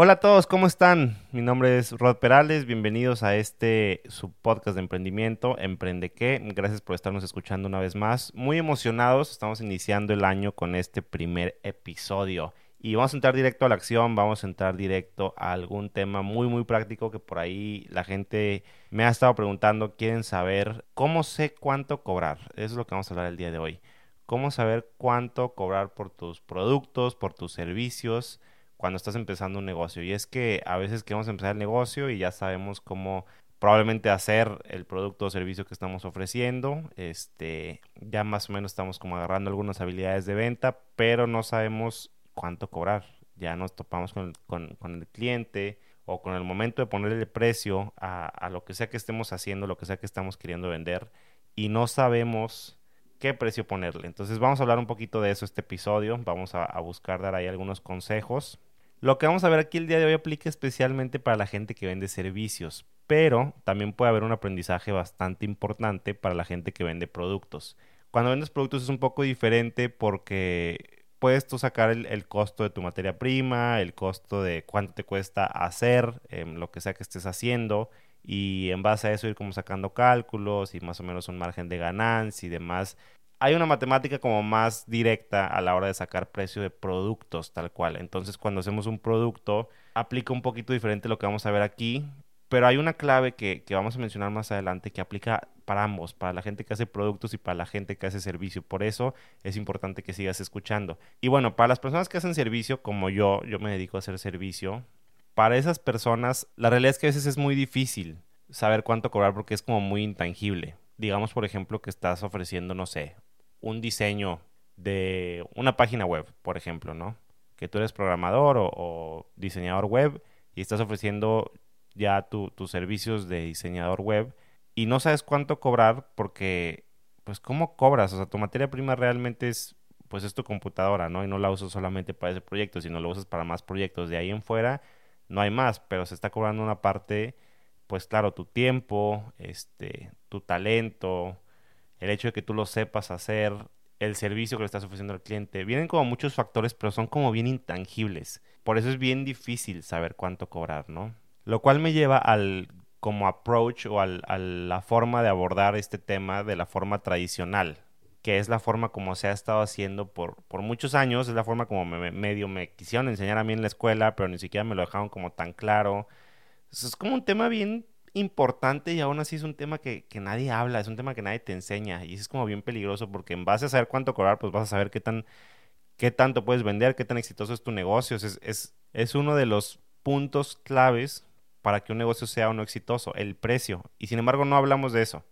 Hola a todos, ¿cómo están? Mi nombre es Rod Perales, bienvenidos a este su podcast de emprendimiento, Emprende qué. Gracias por estarnos escuchando una vez más. Muy emocionados, estamos iniciando el año con este primer episodio. Y vamos a entrar directo a la acción, vamos a entrar directo a algún tema muy muy práctico que por ahí la gente me ha estado preguntando, quieren saber cómo sé cuánto cobrar. Eso es lo que vamos a hablar el día de hoy. Cómo saber cuánto cobrar por tus productos, por tus servicios cuando estás empezando un negocio. Y es que a veces queremos empezar el negocio y ya sabemos cómo probablemente hacer el producto o servicio que estamos ofreciendo. Este, ya más o menos estamos como agarrando algunas habilidades de venta, pero no sabemos cuánto cobrar. Ya nos topamos con, el cliente o con el momento de ponerle precio a, lo que sea que estemos haciendo, lo que sea que estamos queriendo vender y no sabemos qué precio ponerle. Entonces vamos a hablar un poquito de eso este episodio. Vamos a buscar dar ahí algunos consejos lo que vamos a ver aquí el día de hoy aplica especialmente para la gente que vende servicios, pero también puede haber un aprendizaje bastante importante para la gente que vende productos. Cuando vendes productos es un poco diferente porque puedes tú sacar el, costo de tu materia prima, el costo de cuánto te cuesta hacer em, lo que sea que estés haciendo y en base a eso ir como sacando cálculos y más o menos un margen de ganancia y demás hay una matemática como más directa a la hora de sacar precio de productos tal cual. Entonces cuando hacemos un producto aplica un poquito diferente lo que vamos a ver aquí, pero hay una clave que, vamos a mencionar más adelante que aplica para ambos, para la gente que hace productos y para la gente que hace servicio. Por eso es importante que sigas escuchando. Y bueno, para las personas que hacen servicio, como yo, yo me dedico a hacer servicio, para esas personas la realidad es que a veces es muy difícil saber cuánto cobrar porque es como muy intangible. Digamos, por ejemplo, que estás ofreciendo, no sé, un diseño de una página web, por ejemplo, ¿no? Que tú eres programador o, diseñador web y estás ofreciendo ya tus servicios de diseñador web y no sabes cuánto cobrar porque, pues, ¿cómo cobras? O sea, tu materia prima realmente es, pues, es tu computadora, ¿no? Y no la usas solamente para ese proyecto, sino lo usas para más proyectos. De ahí en fuera no hay más, pero se está cobrando una parte, pues, claro, tu tiempo, este, tu talento, el hecho de que tú lo sepas hacer, el servicio que le estás ofreciendo al cliente. Vienen como muchos factores, pero son como bien intangibles. Por eso es bien difícil saber cuánto cobrar, ¿no? Lo cual me lleva al como approach o al, a la forma de abordar este tema de la forma tradicional, que es la forma como se ha estado haciendo por, por muchos años, es la forma como me, medio me quisieron enseñar a mí en la escuela, pero ni siquiera me lo dejaron como tan claro. es como un tema bien importante y aún así es un tema que, nadie habla, es un tema que nadie te enseña y es como bien peligroso porque en base a saber cuánto cobrar, pues vas a saber qué tan qué tanto puedes vender, qué tan exitoso es tu negocio. Es, es, es uno de los puntos claves para que un negocio sea o no exitoso, el precio. Y sin embargo no hablamos de eso.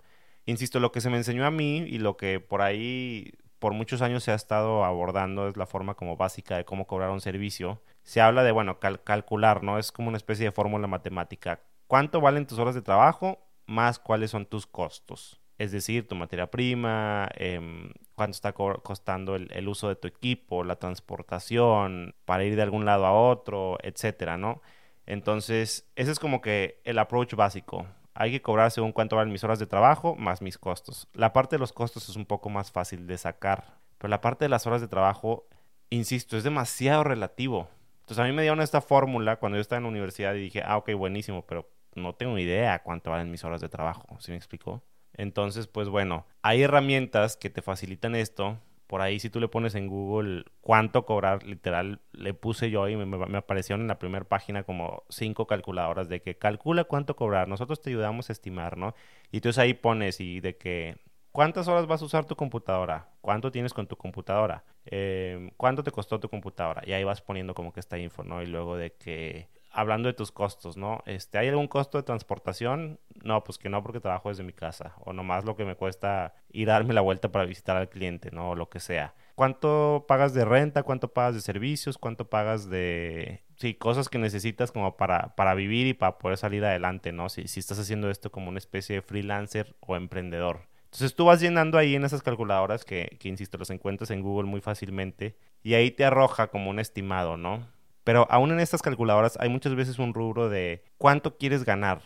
Insisto, lo que se me enseñó a mí y lo que por ahí por muchos años se ha estado abordando es la forma como básica de cómo cobrar un servicio. Se habla de, bueno, calcular, ¿no? Es como una especie de fórmula matemática cuánto valen tus horas de trabajo más cuáles son tus costos. Es decir, tu materia prima, eh, cuánto está costando el, uso de tu equipo, la transportación, para ir de algún lado a otro, etcétera, ¿no? Entonces, ese es como que el approach básico. Hay que cobrar según cuánto valen mis horas de trabajo más mis costos. La parte de los costos es un poco más fácil de sacar, pero la parte de las horas de trabajo, insisto, es demasiado relativo. Entonces, a mí me dieron esta fórmula cuando yo estaba en la universidad y dije, ah, ok, buenísimo, pero no tengo idea cuánto valen mis horas de trabajo, ¿sí me explicó? Entonces, pues bueno, hay herramientas que te facilitan esto. Por ahí si tú le pones en Google cuánto cobrar, literal, le puse yo y me, aparecieron en la primera página como cinco calculadoras de que calcula cuánto cobrar, nosotros te ayudamos a estimar, ¿no? Y entonces ahí pones y de que ¿Cuántas horas vas a usar tu computadora? ¿Cuánto tienes con tu computadora? Em, ¿Cuánto te costó tu computadora? Y ahí vas poniendo como que esta info, ¿no? Y luego de que hablando de tus costos, ¿no? Este, ¿hay algún costo de transportación? No, pues que no, porque trabajo desde mi casa. O nomás lo que me cuesta ir a darme la vuelta para visitar al cliente, ¿no? O lo que sea. ¿Cuánto pagas de renta? ¿Cuánto pagas de servicios? ¿Cuánto pagas de... Sí, cosas que necesitas como para, para vivir y para poder salir adelante, ¿no? Si, si estás haciendo esto como una especie de freelancer o emprendedor. Entonces tú vas llenando ahí en esas calculadoras que, que, insisto, los encuentras en Google muy fácilmente y ahí te arroja como un estimado, ¿no? Pero aún en estas calculadoras hay muchas veces un rubro de cuánto quieres ganar.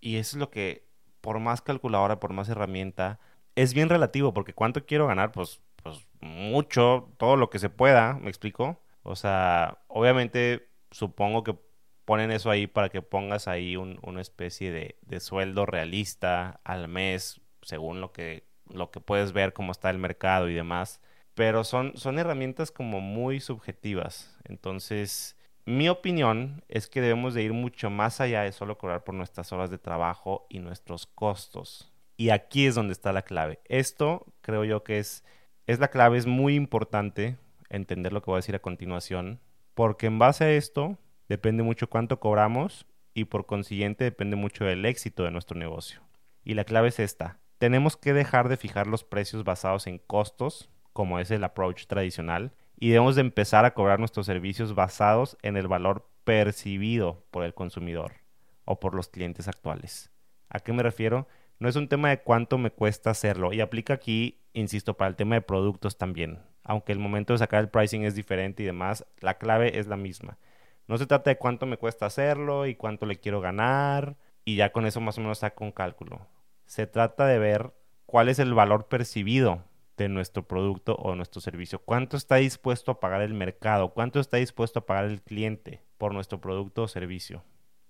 Y eso es lo que, por más calculadora, por más herramienta, es bien relativo, porque cuánto quiero ganar, pues, pues mucho, todo lo que se pueda, ¿me explico? O sea, obviamente supongo que ponen eso ahí para que pongas ahí una especie de, de, sueldo realista al mes, según lo que, lo que puedes ver, cómo está el mercado y demás. Pero son, son herramientas como muy subjetivas. Entonces, mi opinión es que debemos de ir mucho más allá de solo cobrar por nuestras horas de trabajo y nuestros costos. Y aquí es donde está la clave. Esto creo yo que es, es la clave, es muy importante entender lo que voy a decir a continuación, porque en base a esto depende mucho cuánto cobramos y por consiguiente depende mucho del éxito de nuestro negocio. Y la clave es esta. Tenemos que dejar de fijar los precios basados en costos, como es el approach tradicional, y debemos de empezar a cobrar nuestros servicios basados en el valor percibido por el consumidor o por los clientes actuales. ¿A qué me refiero? No es un tema de cuánto me cuesta hacerlo y aplica aquí, insisto, para el tema de productos también. Aunque el momento de sacar el pricing es diferente y demás, la clave es la misma. No se trata de cuánto me cuesta hacerlo y cuánto le quiero ganar y ya con eso más o menos saco un cálculo. Se trata de ver cuál es el valor percibido de nuestro producto o nuestro servicio. ¿Cuánto está dispuesto a pagar el mercado? ¿Cuánto está dispuesto a pagar el cliente por nuestro producto o servicio?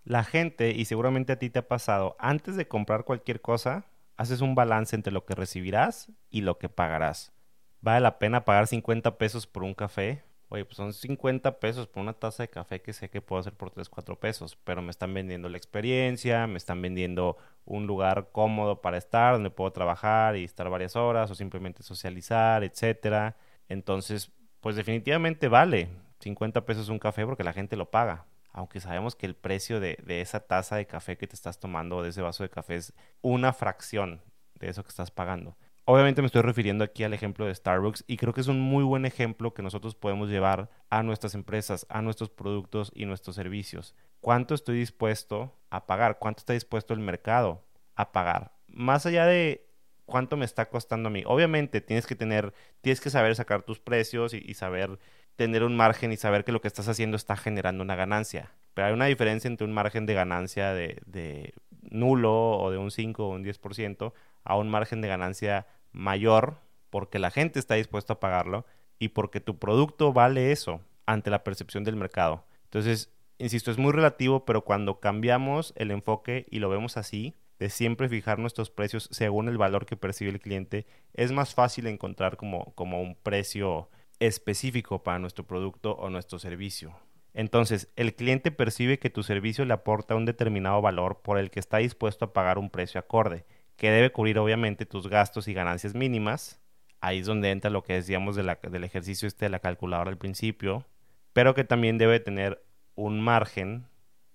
La gente, y seguramente a ti te ha pasado, antes de comprar cualquier cosa, haces un balance entre lo que recibirás y lo que pagarás. ¿Vale la pena pagar 50 pesos por un café? Oye, pues son 50 pesos por una taza de café que sé que puedo hacer por 3, 4 pesos, pero me están vendiendo la experiencia, me están vendiendo un lugar cómodo para estar, donde puedo trabajar y estar varias horas o simplemente socializar, etcétera. Entonces, pues definitivamente vale 50 pesos un café porque la gente lo paga. Aunque sabemos que el precio de, de esa taza de café que te estás tomando o de ese vaso de café es una fracción de eso que estás pagando. Obviamente me estoy refiriendo aquí al ejemplo de Starbucks y creo que es un muy buen ejemplo que nosotros podemos llevar a nuestras empresas, a nuestros productos y nuestros servicios. ¿Cuánto estoy dispuesto a pagar? ¿Cuánto está dispuesto el mercado a pagar? Más allá de cuánto me está costando a mí. Obviamente tienes que tener, tienes que saber sacar tus precios y, saber tener un margen y saber que lo que estás haciendo está generando una ganancia. Pero hay una diferencia entre un margen de ganancia de, de nulo o de un 5 o un 10% a un margen de ganancia mayor porque la gente está dispuesta a pagarlo y porque tu producto vale eso ante la percepción del mercado. Entonces, insisto, es muy relativo, pero cuando cambiamos el enfoque y lo vemos así, de siempre fijar nuestros precios según el valor que percibe el cliente, es más fácil encontrar como, como un precio específico para nuestro producto o nuestro servicio. Entonces, el cliente percibe que tu servicio le aporta un determinado valor por el que está dispuesto a pagar un precio acorde que debe cubrir obviamente tus gastos y ganancias mínimas. Ahí es donde entra lo que decíamos del ejercicio este de la calculadora al principio, pero que también debe tener un margen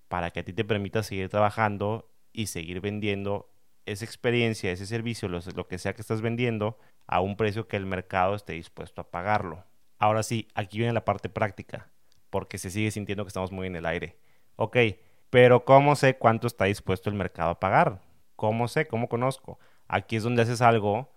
para que a ti te permita seguir trabajando y seguir vendiendo esa experiencia, ese servicio, lo, que sea que estás vendiendo, a un precio que el mercado esté dispuesto a pagarlo. Ahora sí, aquí viene la parte práctica, porque se sigue sintiendo que estamos muy en el aire. Ok, pero ¿cómo sé cuánto está dispuesto el mercado a pagar? ¿Cómo sé? ¿Cómo conozco? Aquí es donde haces algo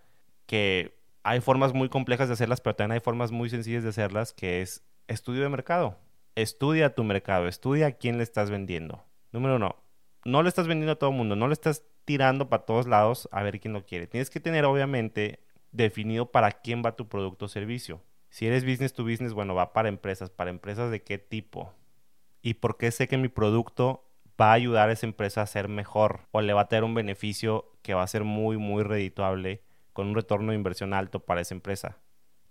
que hay formas muy complejas de hacerlas, pero también hay formas muy sencillas de hacerlas, que es estudio de mercado. Estudia tu mercado, estudia a quién le estás vendiendo. Número uno, no le estás vendiendo a todo el mundo, no le estás tirando para todos lados a ver quién lo quiere. Tienes que tener, obviamente, definido para quién va tu producto o servicio. Si eres business to business, bueno, va para empresas. ¿Para empresas de qué tipo? ¿Y por qué sé que mi producto va a ayudar a esa empresa a ser mejor o le va a tener un beneficio que va a ser muy, muy redituable con un retorno de inversión alto para esa empresa.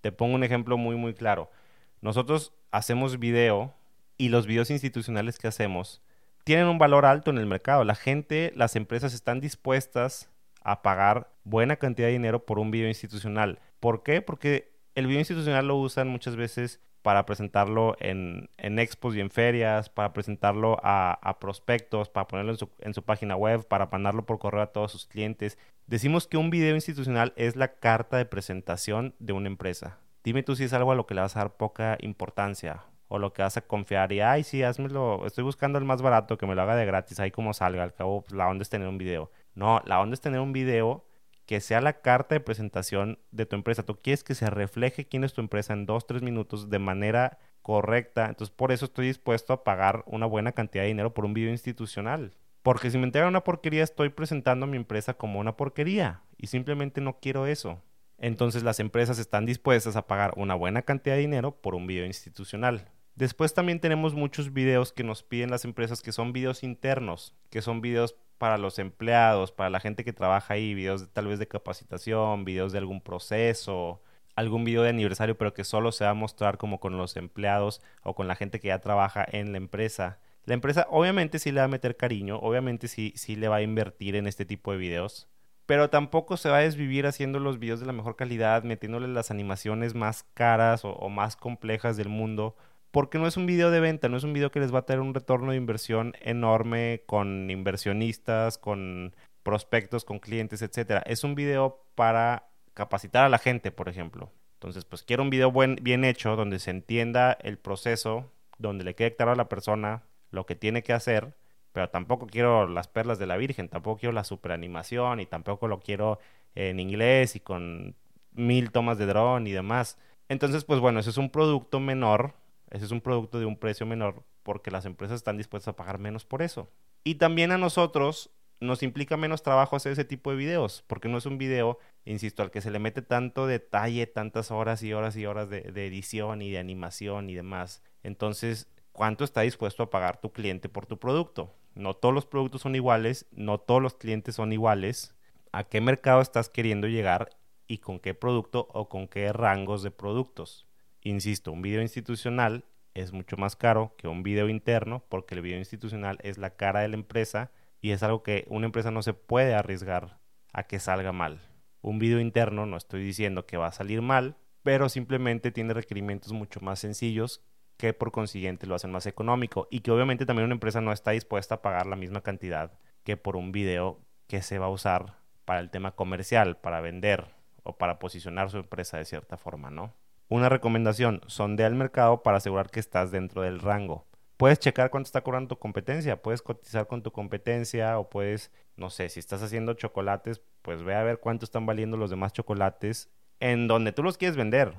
Te pongo un ejemplo muy, muy claro. Nosotros hacemos video y los videos institucionales que hacemos tienen un valor alto en el mercado. La gente, las empresas están dispuestas a pagar buena cantidad de dinero por un video institucional. ¿Por qué? Porque el video institucional lo usan muchas veces para presentarlo en, en, expos y en ferias, para presentarlo a, prospectos, para ponerlo en su, en su, página web, para mandarlo por correo a todos sus clientes. Decimos que un video institucional es la carta de presentación de una empresa. Dime tú si es algo a lo que le vas a dar poca importancia o lo que vas a confiar y, ay, sí, házmelo, estoy buscando el más barato, que me lo haga de gratis, ahí como salga, al cabo la onda es tener un video. No, la onda es tener un video que sea la carta de presentación de tu empresa. Tú quieres que se refleje quién es tu empresa en dos, tres minutos de manera correcta. Entonces, por eso estoy dispuesto a pagar una buena cantidad de dinero por un video institucional. Porque si me entregan una porquería, estoy presentando a mi empresa como una porquería. Y simplemente no quiero eso. Entonces, las empresas están dispuestas a pagar una buena cantidad de dinero por un video institucional. Después también tenemos muchos videos que nos piden las empresas que son videos internos, que son videos para los empleados, para la gente que trabaja ahí, videos tal vez de capacitación, videos de algún proceso, algún video de aniversario, pero que solo se va a mostrar como con los empleados o con la gente que ya trabaja en la empresa. La empresa obviamente sí le va a meter cariño, obviamente sí, sí le va a invertir en este tipo de videos, pero tampoco se va a desvivir haciendo los videos de la mejor calidad, metiéndole las animaciones más caras o, más complejas del mundo, porque no es un video de venta, no es un video que les va a tener un retorno de inversión enorme con inversionistas, con prospectos, con clientes, etcétera. Es un video para capacitar a la gente, por ejemplo. Entonces, pues quiero un video buen, bien hecho donde se entienda el proceso, donde le quede claro a la persona lo que tiene que hacer, pero tampoco quiero las perlas de la Virgen, tampoco quiero la superanimación y tampoco lo quiero en inglés y con mil tomas de dron y demás. Entonces, pues bueno, ese es un producto menor ese es un producto de un precio menor porque las empresas están dispuestas a pagar menos por eso. Y también a nosotros nos implica menos trabajo hacer ese tipo de videos, porque no es un video, insisto, al que se le mete tanto detalle, tantas horas y horas y horas de, edición y de animación y demás. Entonces, ¿cuánto está dispuesto a pagar tu cliente por tu producto? No todos los productos son iguales, no todos los clientes son iguales. ¿A qué mercado estás queriendo llegar y con qué producto o con qué rangos de productos? Insisto, un video institucional es mucho más caro que un video interno porque el video institucional es la cara de la empresa y es algo que una empresa no se puede arriesgar a que salga mal. Un video interno no estoy diciendo que va a salir mal, pero simplemente tiene requerimientos mucho más sencillos que por consiguiente lo hacen más económico y que obviamente también una empresa no está dispuesta a pagar la misma cantidad que por un video que se va a usar para el tema comercial, para vender o para posicionar su empresa de cierta forma, ¿no? Una recomendación, sondea el mercado para asegurar que estás dentro del rango. Puedes checar cuánto está cobrando tu competencia, puedes cotizar con tu competencia o puedes, no sé, si estás haciendo chocolates, pues ve a ver cuánto están valiendo los demás chocolates en donde tú los quieres vender.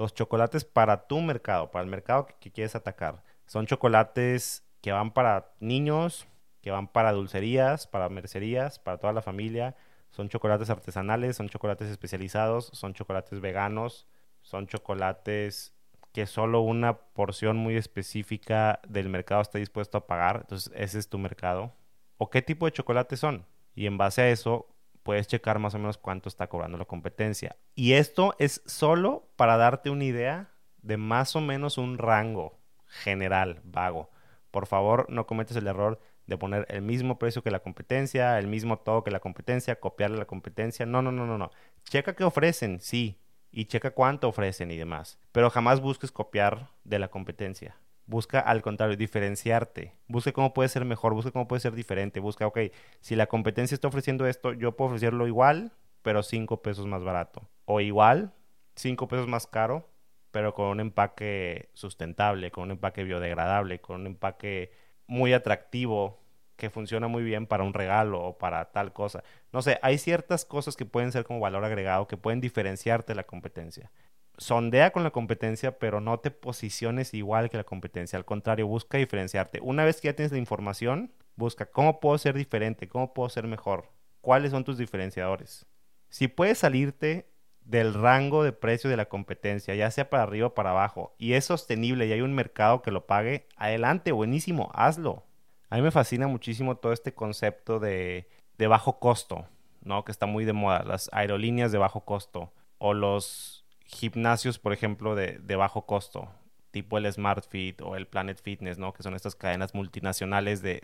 Los chocolates para tu mercado, para el mercado que, quieres atacar. Son chocolates que van para niños, que van para dulcerías, para mercerías, para toda la familia. Son chocolates artesanales, son chocolates especializados, son chocolates veganos, son chocolates que solo una porción muy específica del mercado está dispuesto a pagar. Entonces, ese es tu mercado. ¿O qué tipo de chocolates son? Y en base a eso, puedes checar más o menos cuánto está cobrando la competencia. Y esto es solo para darte una idea de más o menos un rango general, vago. Por favor, no cometes el error de poner el mismo precio que la competencia, el mismo todo que la competencia, copiarle la competencia. No, no, no, no, no. Checa qué ofrecen, sí, y checa cuánto ofrecen y demás. Pero jamás busques copiar de la competencia. Busca al contrario, diferenciarte. Busca cómo puede ser mejor, busca cómo puede ser diferente. Busca, ok, si la competencia está ofreciendo esto, yo puedo ofrecerlo igual, pero 5 pesos más barato. O igual, 5 pesos más caro, pero con un empaque sustentable, con un empaque biodegradable, con un empaque muy atractivo que funciona muy bien para un regalo o para tal cosa. No sé, hay ciertas cosas que pueden ser como valor agregado, que pueden diferenciarte de la competencia. Sondea con la competencia, pero no te posiciones igual que la competencia. Al contrario, busca diferenciarte. Una vez que ya tienes la información, busca cómo puedo ser diferente, cómo puedo ser mejor, cuáles son tus diferenciadores. Si puedes salirte del rango de precio de la competencia, ya sea para arriba o para abajo, y es sostenible y hay un mercado que lo pague, adelante, buenísimo, hazlo. A mí me fascina muchísimo todo este concepto de, de bajo costo, ¿no? Que está muy de moda, las aerolíneas de bajo costo o los gimnasios, por ejemplo, de, de bajo costo, tipo el Smart Fit o el Planet Fitness, ¿no? Que son estas cadenas multinacionales de,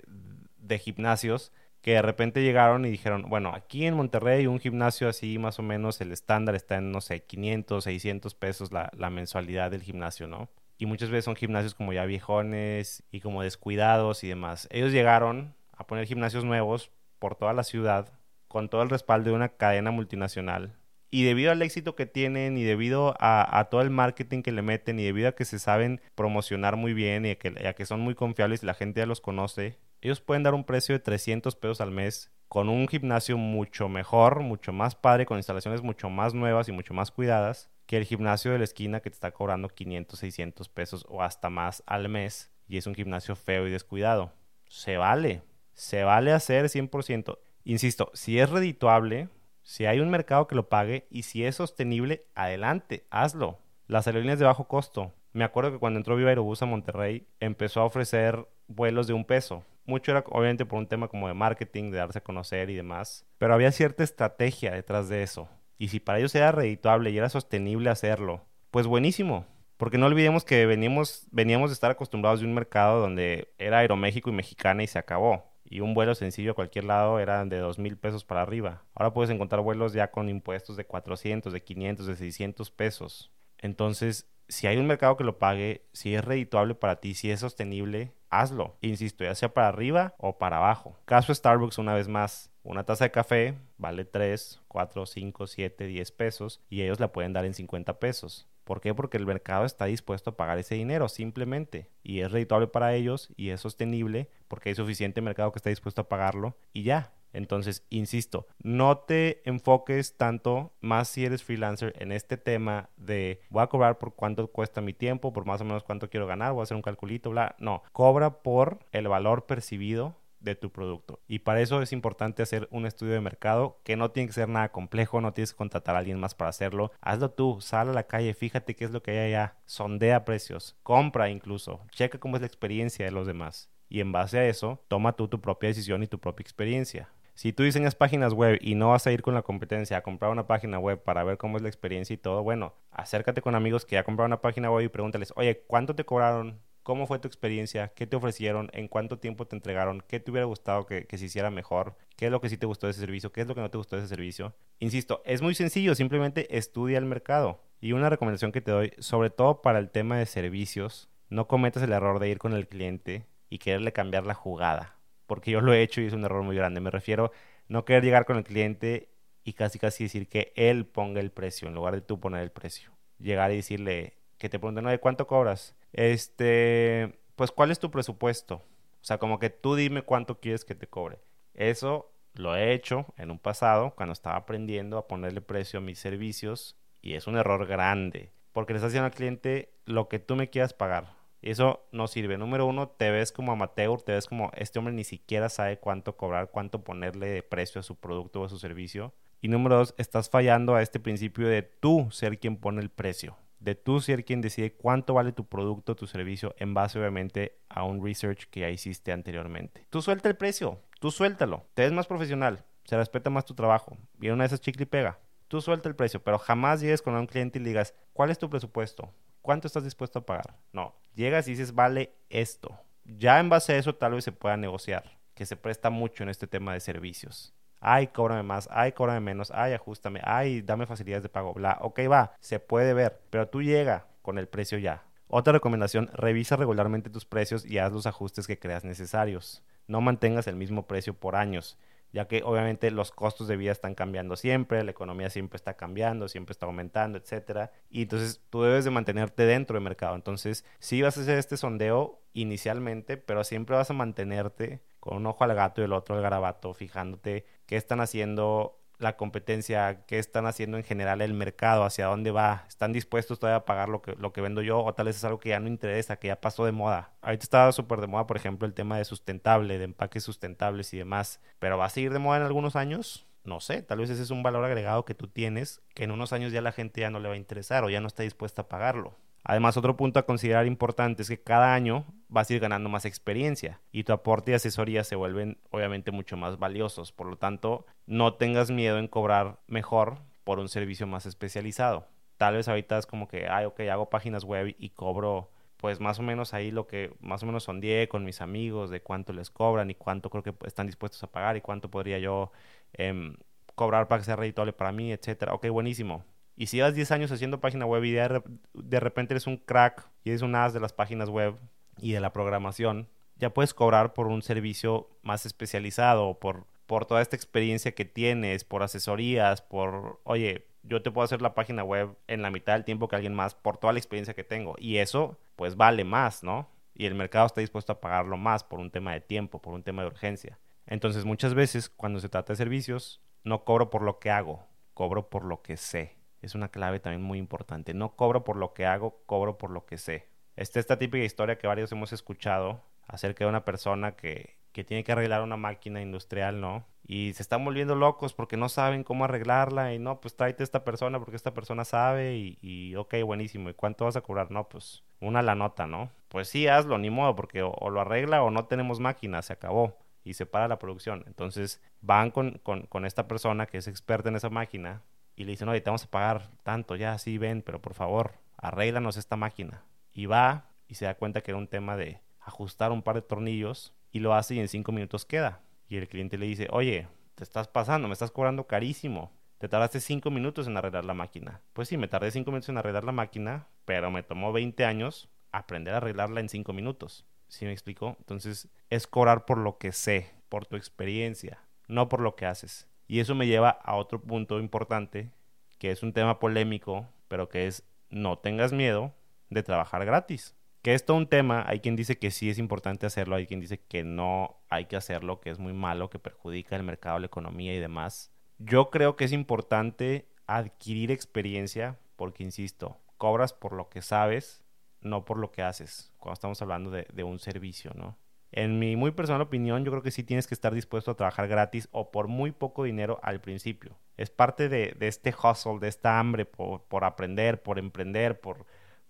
de gimnasios que de repente llegaron y dijeron, bueno, aquí en Monterrey un gimnasio así más o menos el estándar está en, no sé, 500, 600 pesos la, la mensualidad del gimnasio, ¿no? y muchas veces son gimnasios como ya viejones y como descuidados y demás. Ellos llegaron a poner gimnasios nuevos por toda la ciudad con todo el respaldo de una cadena multinacional. Y debido al éxito que tienen y debido a, todo el marketing que le meten y debido a que se saben promocionar muy bien y a que, son muy confiables la gente ya los conoce, ellos pueden dar un precio de 300 pesos al mes con un gimnasio mucho mejor, mucho más padre, con instalaciones mucho más nuevas y mucho más cuidadas que el gimnasio de la esquina que te está cobrando 500, 600 pesos o hasta más al mes y es un gimnasio feo y descuidado. Se vale, se vale hacer 100%. Insisto, si es redituable, si hay un mercado que lo pague y si es sostenible, adelante, hazlo. Las aerolíneas de bajo costo, Me acuerdo que cuando entró Viva Aerobús a Monterrey, empezó a ofrecer vuelos de un peso. Mucho era obviamente por un tema como de marketing, de darse a conocer y demás. Pero había cierta estrategia detrás de eso. Y si para ellos era redituable y era sostenible hacerlo, pues buenísimo. Porque no olvidemos que veníamos, veníamos de estar acostumbrados de un mercado donde era Aeroméxico y Mexicana y se acabó. Y un vuelo sencillo a cualquier lado era de dos mil pesos para arriba. Ahora puedes encontrar vuelos ya con impuestos de 400, de 500, de 600 pesos. Entonces, si hay un mercado que lo pague, si es redituable para ti, si es sostenible, hazlo. Insisto, ya sea para arriba o para abajo. Caso Starbucks, una vez más, una taza de café vale 3, 4, 5, 7, 10 pesos y ellos la pueden dar en 50 pesos. ¿Por qué? Porque el mercado está dispuesto a pagar ese dinero simplemente y es redituable para ellos y es sostenible porque hay suficiente mercado que está dispuesto a pagarlo y ya. Entonces, insisto, no te enfoques tanto, más si eres freelancer, en este tema de voy a cobrar por cuánto cuesta mi tiempo, por más o menos cuánto quiero ganar, voy a hacer un calculito, bla. No, cobra por el valor percibido de tu producto. Y para eso es importante hacer un estudio de mercado que no tiene que ser nada complejo, no tienes que contratar a alguien más para hacerlo. Hazlo tú, sal a la calle, fíjate qué es lo que hay allá, sondea precios, compra incluso, checa cómo es la experiencia de los demás. Y en base a eso, toma tú tu propia decisión y tu propia experiencia. Si tú diseñas páginas web y no vas a ir con la competencia a comprar una página web para ver cómo es la experiencia y todo, bueno, acércate con amigos que ya compraron una página web y pregúntales, oye, ¿cuánto te cobraron? ¿Cómo fue tu experiencia? ¿Qué te ofrecieron? ¿En cuánto tiempo te entregaron? ¿Qué te hubiera gustado que, se hiciera mejor? ¿Qué es lo que sí te gustó de ese servicio? ¿Qué es lo que no te gustó de ese servicio? Insisto, es muy sencillo, simplemente estudia el mercado. Y una recomendación que te doy, sobre todo para el tema de servicios, no cometas el error de ir con el cliente y quererle cambiar la jugada porque yo lo he hecho y es un error muy grande. Me refiero no querer llegar con el cliente y casi casi decir que él ponga el precio en lugar de tú poner el precio. Llegar y decirle que te pregunten, ¿de cuánto cobras? Este, pues, ¿cuál es tu presupuesto? O sea, como que tú dime cuánto quieres que te cobre. Eso lo he hecho en un pasado cuando estaba aprendiendo a ponerle precio a mis servicios y es un error grande porque le estás diciendo al cliente lo que tú me quieras pagar eso no sirve. Número uno, te ves como amateur, te ves como este hombre ni siquiera sabe cuánto cobrar, cuánto ponerle de precio a su producto o a su servicio. Y número dos, estás fallando a este principio de tú ser quien pone el precio, de tú ser quien decide cuánto vale tu producto tu servicio en base obviamente a un research que ya hiciste anteriormente. Tú suelta el precio, tú suéltalo, te ves más profesional, se respeta más tu trabajo. Viene una de esas chicle y pega. Tú suelta el precio, pero jamás llegues con un cliente y le digas, ¿cuál es tu presupuesto? ¿Cuánto estás dispuesto a pagar? No, llegas y dices, vale esto. Ya en base a eso tal vez se pueda negociar, que se presta mucho en este tema de servicios. Ay, cóbrame más, ay, cóbrame menos, ay, ajustame, ay, dame facilidades de pago, bla. Ok, va, se puede ver, pero tú llega con el precio ya. Otra recomendación, revisa regularmente tus precios y haz los ajustes que creas necesarios. No mantengas el mismo precio por años ya que obviamente los costos de vida están cambiando siempre, la economía siempre está cambiando, siempre está aumentando, etcétera, y entonces tú debes de mantenerte dentro del mercado. Entonces, sí vas a hacer este sondeo inicialmente, pero siempre vas a mantenerte con un ojo al gato y el otro al garabato, fijándote qué están haciendo la competencia, qué están haciendo en general el mercado, hacia dónde va, están dispuestos todavía a pagar lo que, lo que vendo yo o tal vez es algo que ya no interesa, que ya pasó de moda. Ahorita está súper de moda, por ejemplo, el tema de sustentable, de empaques sustentables y demás, pero va a seguir de moda en algunos años. No sé, tal vez ese es un valor agregado que tú tienes que en unos años ya la gente ya no le va a interesar o ya no está dispuesta a pagarlo. Además, otro punto a considerar importante es que cada año vas a ir ganando más experiencia y tu aporte y asesoría se vuelven obviamente mucho más valiosos. Por lo tanto, no tengas miedo en cobrar mejor por un servicio más especializado. Tal vez ahorita es como que, ay, ok, hago páginas web y cobro pues más o menos ahí lo que más o menos sondeé con mis amigos de cuánto les cobran y cuánto creo que están dispuestos a pagar y cuánto podría yo em, cobrar para que sea redituable para mí, etcétera. Ok, buenísimo. Y si llevas 10 años haciendo página web y de, repente eres un crack y eres un as de las páginas web y de la programación, ya puedes cobrar por un servicio más especializado, por, por toda esta experiencia que tienes, por asesorías, por, oye, yo te puedo hacer la página web en la mitad del tiempo que alguien más, por toda la experiencia que tengo. Y eso, pues vale más, ¿no? Y el mercado está dispuesto a pagarlo más por un tema de tiempo, por un tema de urgencia. Entonces, muchas veces, cuando se trata de servicios, no cobro por lo que hago, cobro por lo que sé es una clave también muy importante. No cobro por lo que hago, cobro por lo que sé. Esta, esta típica historia que varios hemos escuchado acerca de una persona que, que tiene que arreglar una máquina industrial, ¿no? Y se están volviendo locos porque no saben cómo arreglarla y no, pues tráete a esta persona porque esta persona sabe y, y ok, buenísimo. ¿Y cuánto vas a cobrar? No, pues una la nota, ¿no? Pues sí, hazlo, ni modo, porque o, lo arregla o no tenemos máquina, se acabó y se para la producción. Entonces van con, con, con esta persona que es experta en esa máquina y le dicen, oye, te vamos a pagar tanto, ya, sí, ven, pero por favor, arréglanos esta máquina. Y va y se da cuenta que era un tema de ajustar un par de tornillos y lo hace y en cinco minutos queda. Y el cliente le dice, oye, te estás pasando, me estás cobrando carísimo. Te tardaste cinco minutos en arreglar la máquina. Pues sí, me tardé cinco minutos en arreglar la máquina, pero me tomó 20 años aprender a arreglarla en cinco minutos. ¿Sí me explico? Entonces, es cobrar por lo que sé, por tu experiencia, no por lo que haces. Y eso me lleva a otro punto importante, que es un tema polémico, pero que es no tengas miedo de trabajar gratis que es todo un tema. Hay quien dice que sí es importante hacerlo, hay quien dice que no hay que hacerlo, que es muy malo, que perjudica el mercado, la economía y demás. Yo creo que es importante adquirir experiencia porque, insisto, cobras por lo que sabes, no por lo que haces, cuando estamos hablando de, un servicio, ¿no? En mi muy personal opinión, yo creo que sí tienes que estar dispuesto a trabajar gratis o por muy poco dinero al principio. Es parte de, este hustle, de esta hambre por, por aprender, por emprender, por,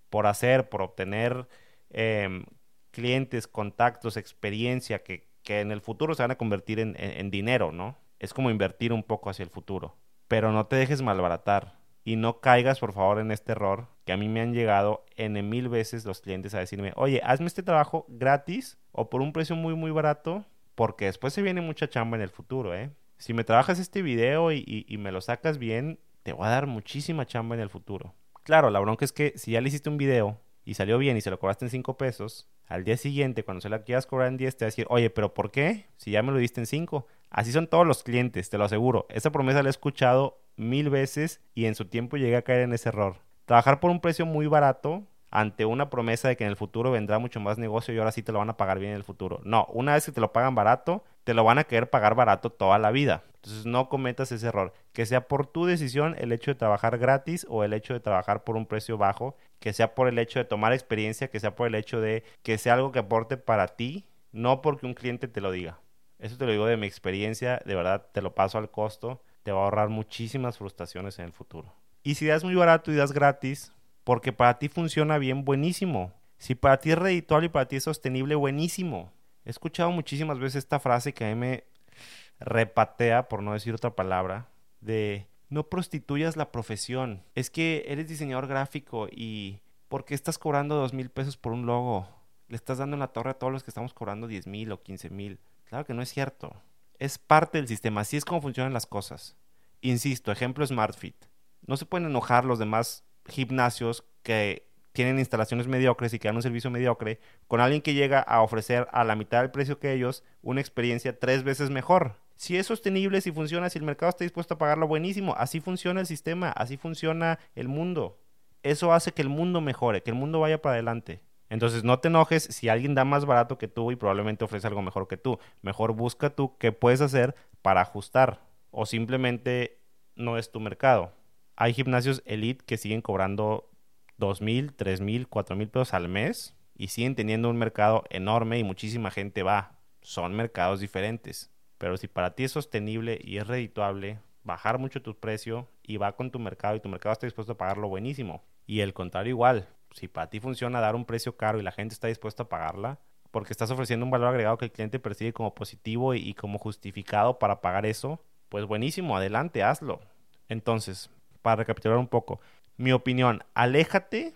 por hacer, por obtener Em, clientes, contactos, experiencia que, que, en el futuro se van a convertir en, en, dinero, ¿no? Es como invertir un poco hacia el futuro. Pero no te dejes malbaratar y no caigas, por favor, en este error que a mí me han llegado en mil veces los clientes a decirme, oye, hazme este trabajo gratis o por un precio muy, muy barato, porque después se viene mucha chamba en el futuro, ¿eh? Si me trabajas este video y, y, me lo sacas bien, te voy a dar muchísima chamba en el futuro. Claro, la bronca es que si ya le hiciste un video y salió bien y se lo cobraste en 5 pesos, al día siguiente, cuando se la quieras cobrar en 10, te va a decir, oye, pero ¿por qué? Si ya me lo diste en 5. Así son todos los clientes, te lo aseguro. Esa promesa la he escuchado mil veces y en su tiempo llegué a caer en ese error. Trabajar por un precio muy barato ante una promesa de que en el futuro vendrá mucho más negocio y ahora sí te lo van a pagar bien en el futuro. No, una vez que te lo pagan barato, te lo van a querer pagar barato toda la vida. Entonces no cometas ese error. Que sea por tu decisión el hecho de trabajar gratis o el hecho de trabajar por un precio bajo, que sea por el hecho de tomar experiencia, que sea por el hecho de que sea algo que aporte para ti, no porque un cliente te lo diga. Eso te lo digo de mi experiencia, de verdad te lo paso al costo, te va a ahorrar muchísimas frustraciones en el futuro. Y si das muy barato y das gratis, porque para ti funciona bien, buenísimo. Si para ti es redituable y para ti es sostenible, buenísimo. He escuchado muchísimas veces esta frase que a mí me repatea, por no decir otra palabra, de no prostituyas la profesión. Es que eres diseñador gráfico y ¿por qué estás cobrando dos mil pesos por un logo? Le estás dando en la torre a todos los que estamos cobrando diez mil o quince mil. Claro que no es cierto. Es parte del sistema, así es como funcionan las cosas. Insisto, ejemplo SmartFit. No se pueden enojar los demás gimnasios que tienen instalaciones mediocres y que dan un servicio mediocre, con alguien que llega a ofrecer a la mitad del precio que ellos una experiencia tres veces mejor. Si es sostenible, si funciona, si el mercado está dispuesto a pagarlo, buenísimo. Así funciona el sistema, así funciona el mundo. Eso hace que el mundo mejore, que el mundo vaya para adelante. Entonces no te enojes si alguien da más barato que tú y probablemente ofrece algo mejor que tú. Mejor busca tú qué puedes hacer para ajustar o simplemente no es tu mercado. Hay gimnasios elite que siguen cobrando dos mil, tres mil, cuatro mil pesos al mes y siguen teniendo un mercado enorme y muchísima gente va. Son mercados diferentes. Pero si para ti es sostenible y es redituable, bajar mucho tu precio y va con tu mercado y tu mercado está dispuesto a pagarlo buenísimo. Y el contrario igual, si para ti funciona dar un precio caro y la gente está dispuesta a pagarla, porque estás ofreciendo un valor agregado que el cliente percibe como positivo y, como justificado para pagar eso, pues buenísimo, adelante, hazlo. Entonces, para recapitular un poco, mi opinión, aléjate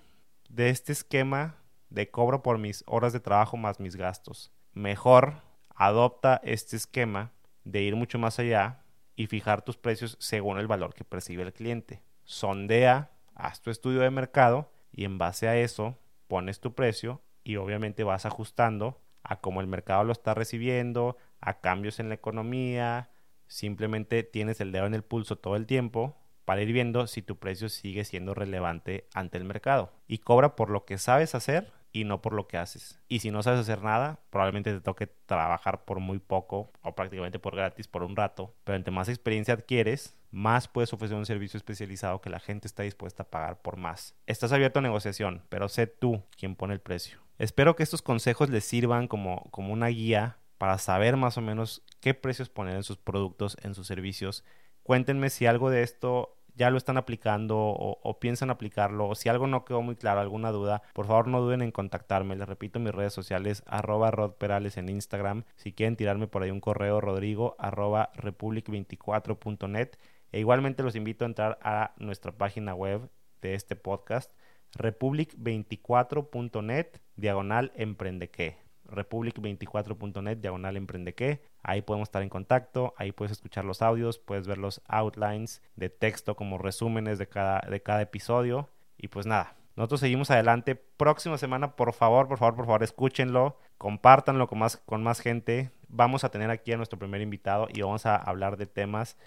de este esquema de cobro por mis horas de trabajo más mis gastos. Mejor adopta este esquema de ir mucho más allá y fijar tus precios según el valor que percibe el cliente. Sondea, haz tu estudio de mercado y en base a eso pones tu precio y obviamente vas ajustando a cómo el mercado lo está recibiendo, a cambios en la economía, simplemente tienes el dedo en el pulso todo el tiempo para ir viendo si tu precio sigue siendo relevante ante el mercado. Y cobra por lo que sabes hacer y no por lo que haces. Y si no sabes hacer nada, probablemente te toque trabajar por muy poco o prácticamente por gratis por un rato. Pero entre más experiencia adquieres, más puedes ofrecer un servicio especializado que la gente está dispuesta a pagar por más. Estás abierto a negociación, pero sé tú quien pone el precio. Espero que estos consejos les sirvan como, como una guía para saber más o menos qué precios poner en sus productos, en sus servicios. Cuéntenme si algo de esto ya lo están aplicando o, piensan aplicarlo, o si algo no quedó muy claro, alguna duda, por favor no duden en contactarme. Les repito, mis redes sociales, arroba rodperales en Instagram. Si quieren tirarme por ahí un correo, rodrigo arroba republic24.net. E igualmente los invito a entrar a nuestra página web de este podcast, republic24.net, diagonal emprendeque republic24.net, diagonal emprendeque. Ahí podemos estar en contacto, ahí puedes escuchar los audios, puedes ver los outlines de texto como resúmenes de cada, de cada episodio. Y pues nada, nosotros seguimos adelante. Próxima semana, por favor, por favor, por favor, escúchenlo, compártanlo con más, con más gente. Vamos a tener aquí a nuestro primer invitado y vamos a hablar de temas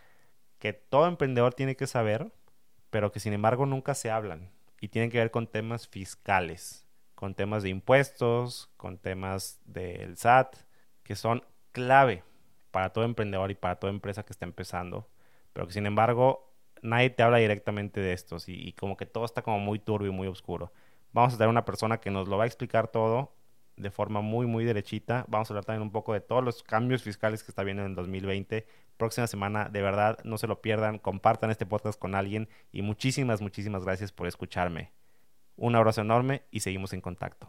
que todo emprendedor tiene que saber, pero que sin embargo nunca se hablan. Y tienen que ver con temas fiscales, con temas de impuestos, con temas del SAT, que son clave para todo emprendedor y para toda empresa que está empezando, pero que sin embargo nadie te habla directamente de estos y, como que todo está como muy turbio y muy oscuro. Vamos a tener una persona que nos lo va a explicar todo de forma muy, muy derechita. Vamos a hablar también un poco de todos los cambios fiscales que está viendo en el 2020. Próxima semana, de verdad, no se lo pierdan, compartan este podcast con alguien y muchísimas, muchísimas gracias por escucharme. Un abrazo enorme y seguimos en contacto.